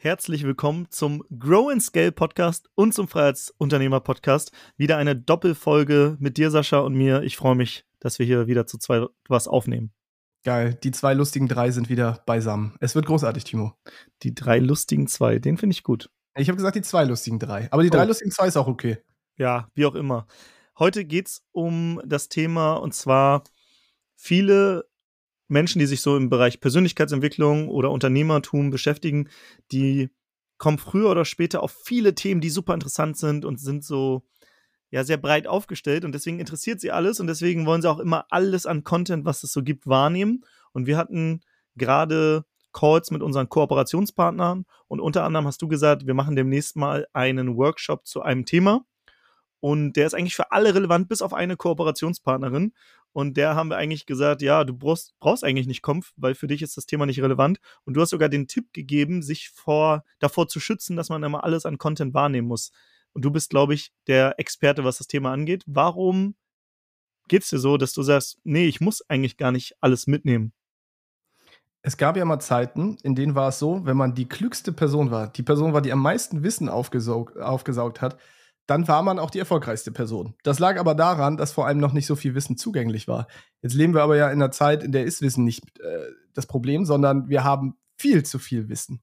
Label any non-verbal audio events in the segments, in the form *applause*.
Herzlich willkommen zum Grow and Scale Podcast und zum Freiheitsunternehmer Podcast. Wieder eine Doppelfolge mit dir, Sascha, und mir. Ich freue mich, dass wir hier wieder zu zwei was aufnehmen. Geil, die zwei lustigen drei sind wieder beisammen. Es wird großartig, Timo. Die drei lustigen zwei, den finde ich gut. Ich habe gesagt, die zwei lustigen drei. Aber die drei oh. lustigen zwei ist auch okay. Ja, wie auch immer. Heute geht es um das Thema und zwar viele Menschen, die sich so im Bereich Persönlichkeitsentwicklung oder Unternehmertum beschäftigen, die kommen früher oder später auf viele Themen, die super interessant sind und sind so ja sehr breit aufgestellt und deswegen interessiert sie alles und deswegen wollen sie auch immer alles an Content, was es so gibt, wahrnehmen. Und wir hatten gerade Calls mit unseren Kooperationspartnern und unter anderem hast du gesagt, wir machen demnächst mal einen Workshop zu einem Thema. Und der ist eigentlich für alle relevant, bis auf eine Kooperationspartnerin. Und der haben wir eigentlich gesagt, ja, du brauchst, brauchst eigentlich nicht Kampf, weil für dich ist das Thema nicht relevant. Und du hast sogar den Tipp gegeben, sich vor, davor zu schützen, dass man immer alles an Content wahrnehmen muss. Und du bist, glaube ich, der Experte, was das Thema angeht. Warum geht es dir so, dass du sagst, nee, ich muss eigentlich gar nicht alles mitnehmen? Es gab ja mal Zeiten, in denen war es so, wenn man die klügste Person war, die Person war, die am meisten Wissen aufgesaugt, aufgesaugt hat, dann war man auch die erfolgreichste Person. Das lag aber daran, dass vor allem noch nicht so viel Wissen zugänglich war. Jetzt leben wir aber ja in einer Zeit, in der ist Wissen nicht äh, das Problem, sondern wir haben viel zu viel Wissen.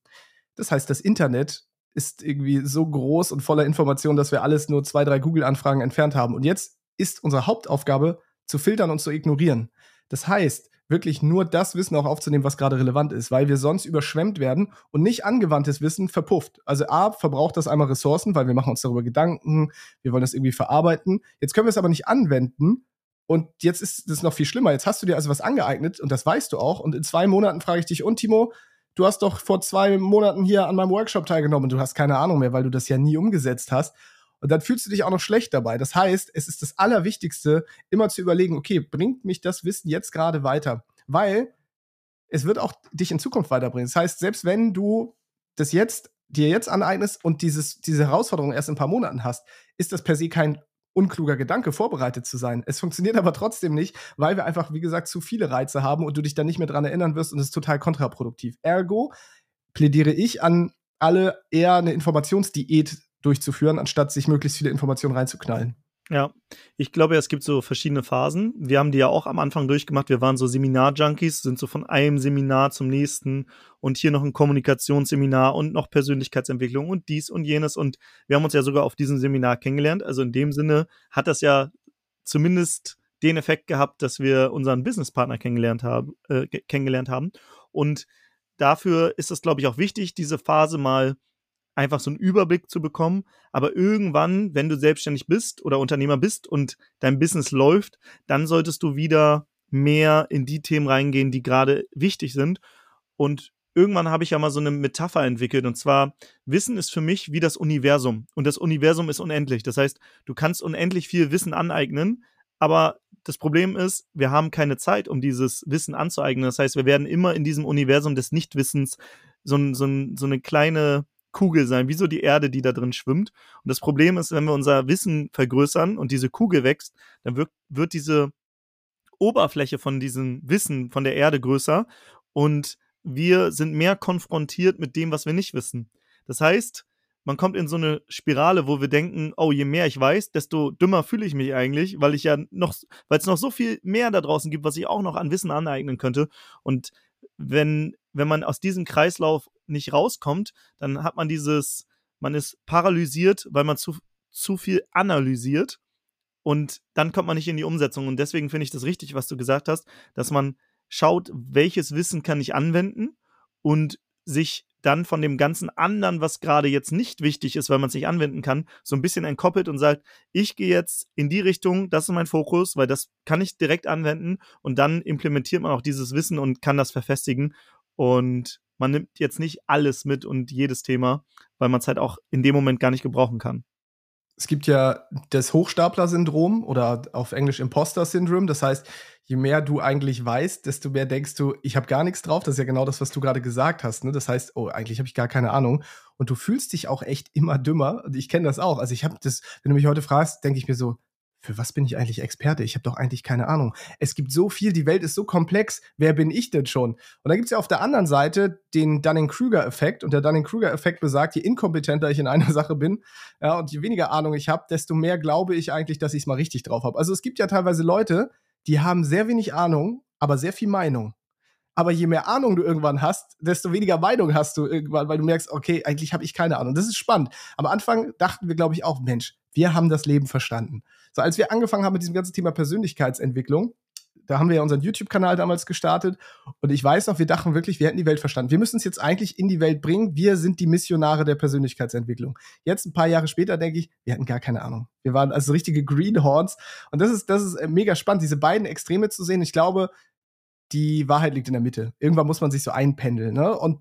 Das heißt, das Internet ist irgendwie so groß und voller Informationen, dass wir alles nur zwei, drei Google-Anfragen entfernt haben. Und jetzt ist unsere Hauptaufgabe, zu filtern und zu ignorieren. Das heißt, wirklich nur das Wissen auch aufzunehmen, was gerade relevant ist, weil wir sonst überschwemmt werden und nicht angewandtes Wissen verpufft. Also A, verbraucht das einmal Ressourcen, weil wir machen uns darüber Gedanken, wir wollen das irgendwie verarbeiten. Jetzt können wir es aber nicht anwenden und jetzt ist es noch viel schlimmer. Jetzt hast du dir also was angeeignet und das weißt du auch und in zwei Monaten frage ich dich, und Timo, du hast doch vor zwei Monaten hier an meinem Workshop teilgenommen und du hast keine Ahnung mehr, weil du das ja nie umgesetzt hast. Und dann fühlst du dich auch noch schlecht dabei. Das heißt, es ist das Allerwichtigste, immer zu überlegen, okay, bringt mich das Wissen jetzt gerade weiter? Weil es wird auch dich in Zukunft weiterbringen. Das heißt, selbst wenn du das jetzt dir jetzt aneignest und dieses, diese Herausforderung erst in ein paar Monaten hast, ist das per se kein unkluger Gedanke, vorbereitet zu sein. Es funktioniert aber trotzdem nicht, weil wir einfach, wie gesagt, zu viele Reize haben und du dich dann nicht mehr dran erinnern wirst und es ist total kontraproduktiv. Ergo plädiere ich an alle eher eine Informationsdiät durchzuführen, anstatt sich möglichst viele Informationen reinzuknallen. Ja, ich glaube, es gibt so verschiedene Phasen. Wir haben die ja auch am Anfang durchgemacht. Wir waren so Seminar-Junkies, sind so von einem Seminar zum nächsten und hier noch ein Kommunikationsseminar und noch Persönlichkeitsentwicklung und dies und jenes. Und wir haben uns ja sogar auf diesem Seminar kennengelernt. Also in dem Sinne hat das ja zumindest den Effekt gehabt, dass wir unseren Businesspartner kennengelernt haben, äh, kennengelernt haben. Und dafür ist es, glaube ich, auch wichtig, diese Phase mal einfach so einen Überblick zu bekommen. Aber irgendwann, wenn du selbstständig bist oder Unternehmer bist und dein Business läuft, dann solltest du wieder mehr in die Themen reingehen, die gerade wichtig sind. Und irgendwann habe ich ja mal so eine Metapher entwickelt. Und zwar, Wissen ist für mich wie das Universum. Und das Universum ist unendlich. Das heißt, du kannst unendlich viel Wissen aneignen. Aber das Problem ist, wir haben keine Zeit, um dieses Wissen anzueignen. Das heißt, wir werden immer in diesem Universum des Nichtwissens so, so, so eine kleine Kugel sein, wie so die Erde, die da drin schwimmt. Und das Problem ist, wenn wir unser Wissen vergrößern und diese Kugel wächst, dann wird, wird diese Oberfläche von diesem Wissen von der Erde größer und wir sind mehr konfrontiert mit dem, was wir nicht wissen. Das heißt, man kommt in so eine Spirale, wo wir denken, oh, je mehr ich weiß, desto dümmer fühle ich mich eigentlich, weil ich ja noch, weil es noch so viel mehr da draußen gibt, was ich auch noch an Wissen aneignen könnte. Und wenn, wenn man aus diesem Kreislauf nicht rauskommt, dann hat man dieses, man ist paralysiert, weil man zu, zu viel analysiert und dann kommt man nicht in die Umsetzung. Und deswegen finde ich das richtig, was du gesagt hast, dass man schaut, welches Wissen kann ich anwenden und sich dann von dem ganzen anderen, was gerade jetzt nicht wichtig ist, weil man es nicht anwenden kann, so ein bisschen entkoppelt und sagt, ich gehe jetzt in die Richtung, das ist mein Fokus, weil das kann ich direkt anwenden und dann implementiert man auch dieses Wissen und kann das verfestigen und man nimmt jetzt nicht alles mit und jedes Thema, weil man es halt auch in dem Moment gar nicht gebrauchen kann. Es gibt ja das Hochstapler-Syndrom oder auf Englisch Imposter-Syndrom. Das heißt, je mehr du eigentlich weißt, desto mehr denkst du, ich habe gar nichts drauf. Das ist ja genau das, was du gerade gesagt hast. Ne? Das heißt, oh, eigentlich habe ich gar keine Ahnung. Und du fühlst dich auch echt immer dümmer. Ich kenne das auch. Also ich habe das, wenn du mich heute fragst, denke ich mir so, für was bin ich eigentlich Experte? Ich habe doch eigentlich keine Ahnung. Es gibt so viel, die Welt ist so komplex. Wer bin ich denn schon? Und dann gibt es ja auf der anderen Seite den Dunning-Kruger-Effekt. Und der Dunning-Kruger-Effekt besagt, je inkompetenter ich in einer *laughs* Sache bin ja, und je weniger Ahnung ich habe, desto mehr glaube ich eigentlich, dass ich es mal richtig drauf habe. Also es gibt ja teilweise Leute, die haben sehr wenig Ahnung, aber sehr viel Meinung. Aber je mehr Ahnung du irgendwann hast, desto weniger Meinung hast du irgendwann, weil du merkst, okay, eigentlich habe ich keine Ahnung. Das ist spannend. Am Anfang dachten wir, glaube ich, auch, Mensch, wir haben das Leben verstanden. So, als wir angefangen haben mit diesem ganzen Thema Persönlichkeitsentwicklung, da haben wir ja unseren YouTube-Kanal damals gestartet und ich weiß noch, wir dachten wirklich, wir hätten die Welt verstanden. Wir müssen es jetzt eigentlich in die Welt bringen. Wir sind die Missionare der Persönlichkeitsentwicklung. Jetzt ein paar Jahre später denke ich, wir hatten gar keine Ahnung. Wir waren also richtige Greenhorns und das ist das ist äh, mega spannend, diese beiden Extreme zu sehen. Ich glaube, die Wahrheit liegt in der Mitte. Irgendwann muss man sich so einpendeln. Ne? Und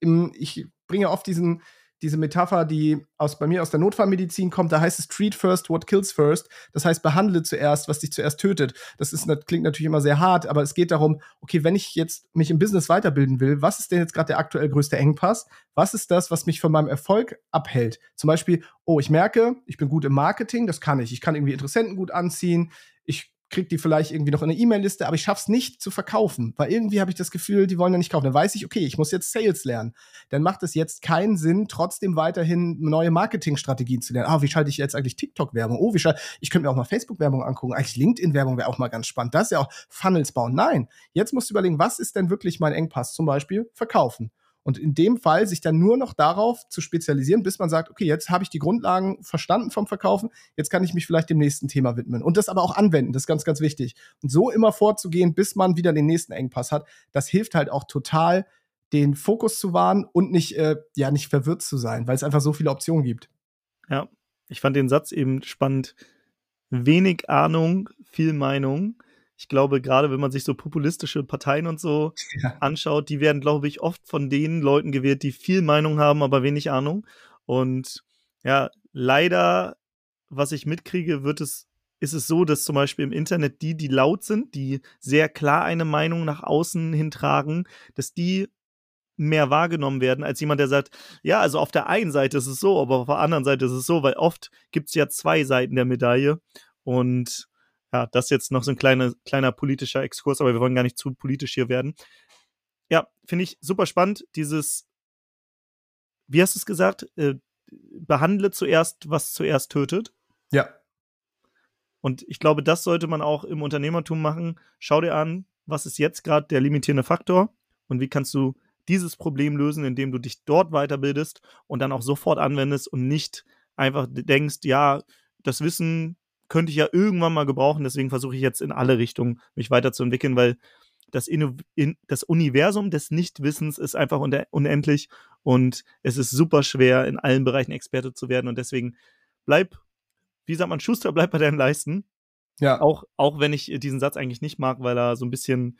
im, ich bringe oft diesen, diese Metapher, die aus, bei mir aus der Notfallmedizin kommt, da heißt es treat first what kills first. Das heißt, behandle zuerst, was dich zuerst tötet. Das, ist, das klingt natürlich immer sehr hart, aber es geht darum, okay, wenn ich jetzt mich im Business weiterbilden will, was ist denn jetzt gerade der aktuell größte Engpass? Was ist das, was mich von meinem Erfolg abhält? Zum Beispiel, oh, ich merke, ich bin gut im Marketing, das kann ich. Ich kann irgendwie Interessenten gut anziehen. Ich kriege die vielleicht irgendwie noch in eine E-Mail-Liste, aber ich schaffe es nicht zu verkaufen, weil irgendwie habe ich das Gefühl, die wollen ja nicht kaufen. Dann weiß ich, okay, ich muss jetzt Sales lernen. Dann macht es jetzt keinen Sinn, trotzdem weiterhin neue Marketingstrategien zu lernen. Ah, wie schalte ich jetzt eigentlich TikTok-Werbung? Oh, wie schalte ich könnte mir auch mal Facebook-Werbung angucken. Eigentlich LinkedIn-Werbung wäre auch mal ganz spannend. Das ist ja auch Funnels bauen. Nein, jetzt musst du überlegen, was ist denn wirklich mein Engpass? Zum Beispiel verkaufen. Und in dem Fall sich dann nur noch darauf zu spezialisieren, bis man sagt, okay, jetzt habe ich die Grundlagen verstanden vom Verkaufen, jetzt kann ich mich vielleicht dem nächsten Thema widmen. Und das aber auch anwenden, das ist ganz, ganz wichtig. Und so immer vorzugehen, bis man wieder den nächsten Engpass hat, das hilft halt auch total, den Fokus zu wahren und nicht, äh, ja, nicht verwirrt zu sein, weil es einfach so viele Optionen gibt. Ja, ich fand den Satz eben spannend. Wenig Ahnung, viel Meinung ich glaube, gerade wenn man sich so populistische Parteien und so ja. anschaut, die werden, glaube ich, oft von den Leuten gewählt, die viel Meinung haben, aber wenig Ahnung. Und ja, leider, was ich mitkriege, wird es, ist es so, dass zum Beispiel im Internet die, die laut sind, die sehr klar eine Meinung nach außen hintragen, dass die mehr wahrgenommen werden als jemand, der sagt, ja, also auf der einen Seite ist es so, aber auf der anderen Seite ist es so, weil oft gibt es ja zwei Seiten der Medaille und ja, das jetzt noch so ein kleine, kleiner politischer Exkurs, aber wir wollen gar nicht zu politisch hier werden. Ja, finde ich super spannend, dieses, wie hast du es gesagt, äh, behandle zuerst, was zuerst tötet. Ja. Und ich glaube, das sollte man auch im Unternehmertum machen. Schau dir an, was ist jetzt gerade der limitierende Faktor und wie kannst du dieses Problem lösen, indem du dich dort weiterbildest und dann auch sofort anwendest und nicht einfach denkst, ja, das Wissen könnte ich ja irgendwann mal gebrauchen. Deswegen versuche ich jetzt in alle Richtungen mich weiterzuentwickeln, weil das, in, das Universum des Nichtwissens ist einfach unendlich und es ist super schwer, in allen Bereichen Experte zu werden. Und deswegen bleib, wie sagt man, Schuster, bleib bei deinen Leisten. Ja. Auch, auch wenn ich diesen Satz eigentlich nicht mag, weil er so ein bisschen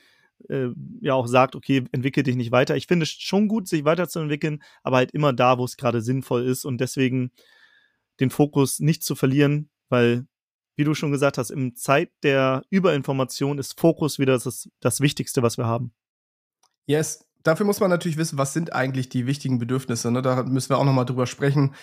äh, ja auch sagt, okay, entwickel dich nicht weiter. Ich finde es schon gut, sich weiterzuentwickeln, aber halt immer da, wo es gerade sinnvoll ist und deswegen den Fokus nicht zu verlieren, weil wie du schon gesagt hast, im Zeit der Überinformation ist Fokus wieder das, das Wichtigste, was wir haben. Yes, dafür muss man natürlich wissen, was sind eigentlich die wichtigen Bedürfnisse. Ne? Da müssen wir auch nochmal drüber sprechen.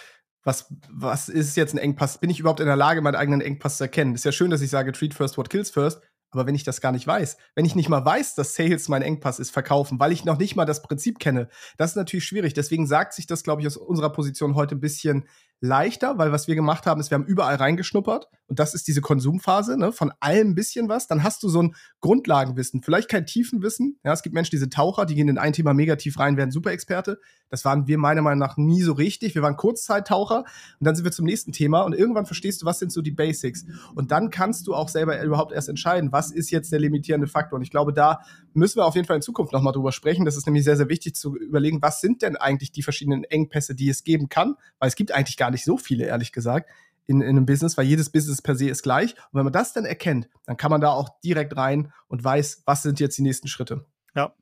Was, was ist jetzt ein Engpass? Bin ich überhaupt in der Lage, meinen eigenen Engpass zu erkennen? Ist ja schön, dass ich sage, treat first what kills first. Aber wenn ich das gar nicht weiß, wenn ich nicht mal weiß, dass Sales mein Engpass ist, verkaufen, weil ich noch nicht mal das Prinzip kenne, das ist natürlich schwierig. Deswegen sagt sich das, glaube ich, aus unserer Position heute ein bisschen leichter, weil was wir gemacht haben, ist, wir haben überall reingeschnuppert und das ist diese Konsumphase, ne, von allem ein bisschen was. Dann hast du so ein Grundlagenwissen, vielleicht kein Tiefenwissen. Ja, es gibt Menschen, diese Taucher, die gehen in ein Thema mega tief rein, werden Superexperte. Das waren wir meiner Meinung nach nie so richtig. Wir waren Kurzzeittaucher und dann sind wir zum nächsten Thema und irgendwann verstehst du, was sind so die Basics. Und dann kannst du auch selber überhaupt erst entscheiden, was ist jetzt der limitierende Faktor. Und ich glaube, da müssen wir auf jeden Fall in Zukunft nochmal drüber sprechen. Das ist nämlich sehr, sehr wichtig zu überlegen, was sind denn eigentlich die verschiedenen Engpässe, die es geben kann, weil es gibt eigentlich gar nicht so viele, ehrlich gesagt. In, in einem Business, weil jedes Business per se ist gleich. Und wenn man das dann erkennt, dann kann man da auch direkt rein und weiß, was sind jetzt die nächsten Schritte. Ja,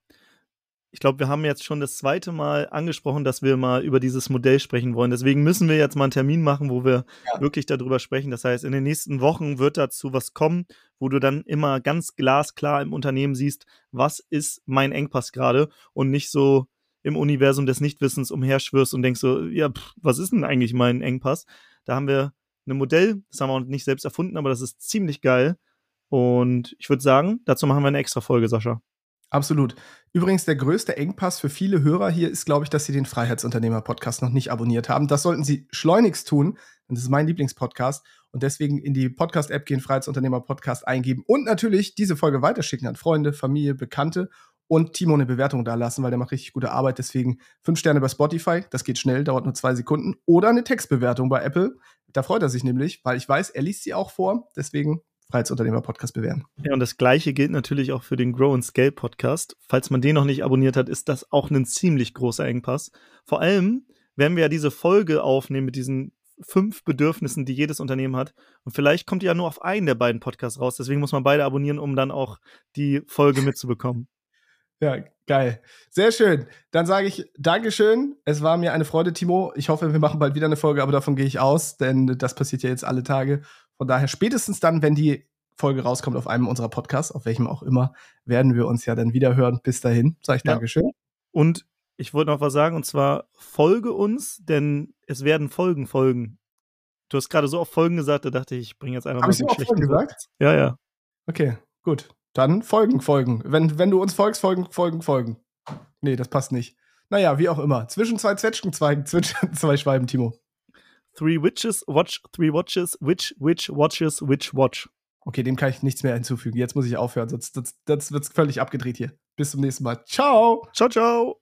ich glaube, wir haben jetzt schon das zweite Mal angesprochen, dass wir mal über dieses Modell sprechen wollen. Deswegen müssen wir jetzt mal einen Termin machen, wo wir ja. wirklich darüber sprechen. Das heißt, in den nächsten Wochen wird dazu was kommen, wo du dann immer ganz glasklar im Unternehmen siehst, was ist mein Engpass gerade und nicht so im Universum des Nichtwissens umherschwirrst und denkst so, ja, pff, was ist denn eigentlich mein Engpass? Da haben wir einem Modell. Das haben wir nicht selbst erfunden, aber das ist ziemlich geil. Und ich würde sagen, dazu machen wir eine extra Folge, Sascha. Absolut. Übrigens, der größte Engpass für viele Hörer hier ist, glaube ich, dass sie den Freiheitsunternehmer-Podcast noch nicht abonniert haben. Das sollten sie schleunigst tun. denn Das ist mein Lieblingspodcast. Und deswegen in die Podcast-App gehen, Freiheitsunternehmer-Podcast eingeben und natürlich diese Folge weiterschicken an Freunde, Familie, Bekannte und Timo eine Bewertung da lassen, weil der macht richtig gute Arbeit. Deswegen fünf Sterne bei Spotify, das geht schnell, dauert nur zwei Sekunden. Oder eine Textbewertung bei Apple. Da freut er sich nämlich, weil ich weiß, er liest sie auch vor. Deswegen Freiheitsunternehmer-Podcast bewerten. Ja, und das gleiche gilt natürlich auch für den Grow and Scale Podcast. Falls man den noch nicht abonniert hat, ist das auch ein ziemlich großer Engpass. Vor allem werden wir ja diese Folge aufnehmen mit diesen fünf Bedürfnissen, die jedes Unternehmen hat. Und vielleicht kommt ihr ja nur auf einen der beiden Podcasts raus. Deswegen muss man beide abonnieren, um dann auch die Folge mitzubekommen. Ja, geil. Sehr schön. Dann sage ich Dankeschön. Es war mir eine Freude, Timo. Ich hoffe, wir machen bald wieder eine Folge, aber davon gehe ich aus, denn das passiert ja jetzt alle Tage. Von daher spätestens dann, wenn die Folge rauskommt auf einem unserer Podcasts, auf welchem auch immer, werden wir uns ja dann wieder hören. Bis dahin, sage ich ja. Dankeschön. Und ich wollte noch was sagen, und zwar folge uns, denn es werden Folgen folgen. Du hast gerade so oft Folgen gesagt, da dachte ich, ich bringe jetzt einfach Hab mal so ich so Folgen gesagt? Ja, ja. Okay, gut. Dann folgen, folgen. Wenn, wenn du uns folgst, folgen, folgen, folgen. Nee, das passt nicht. Naja, wie auch immer. Zwischen zwei Zwetschgenzweigen, *laughs* zwischen zwei Schweiben, Timo. Three witches watch three watches, which witch watches which watch. Okay, dem kann ich nichts mehr hinzufügen. Jetzt muss ich aufhören, sonst das, das wird völlig abgedreht hier. Bis zum nächsten Mal. Ciao. Ciao, ciao.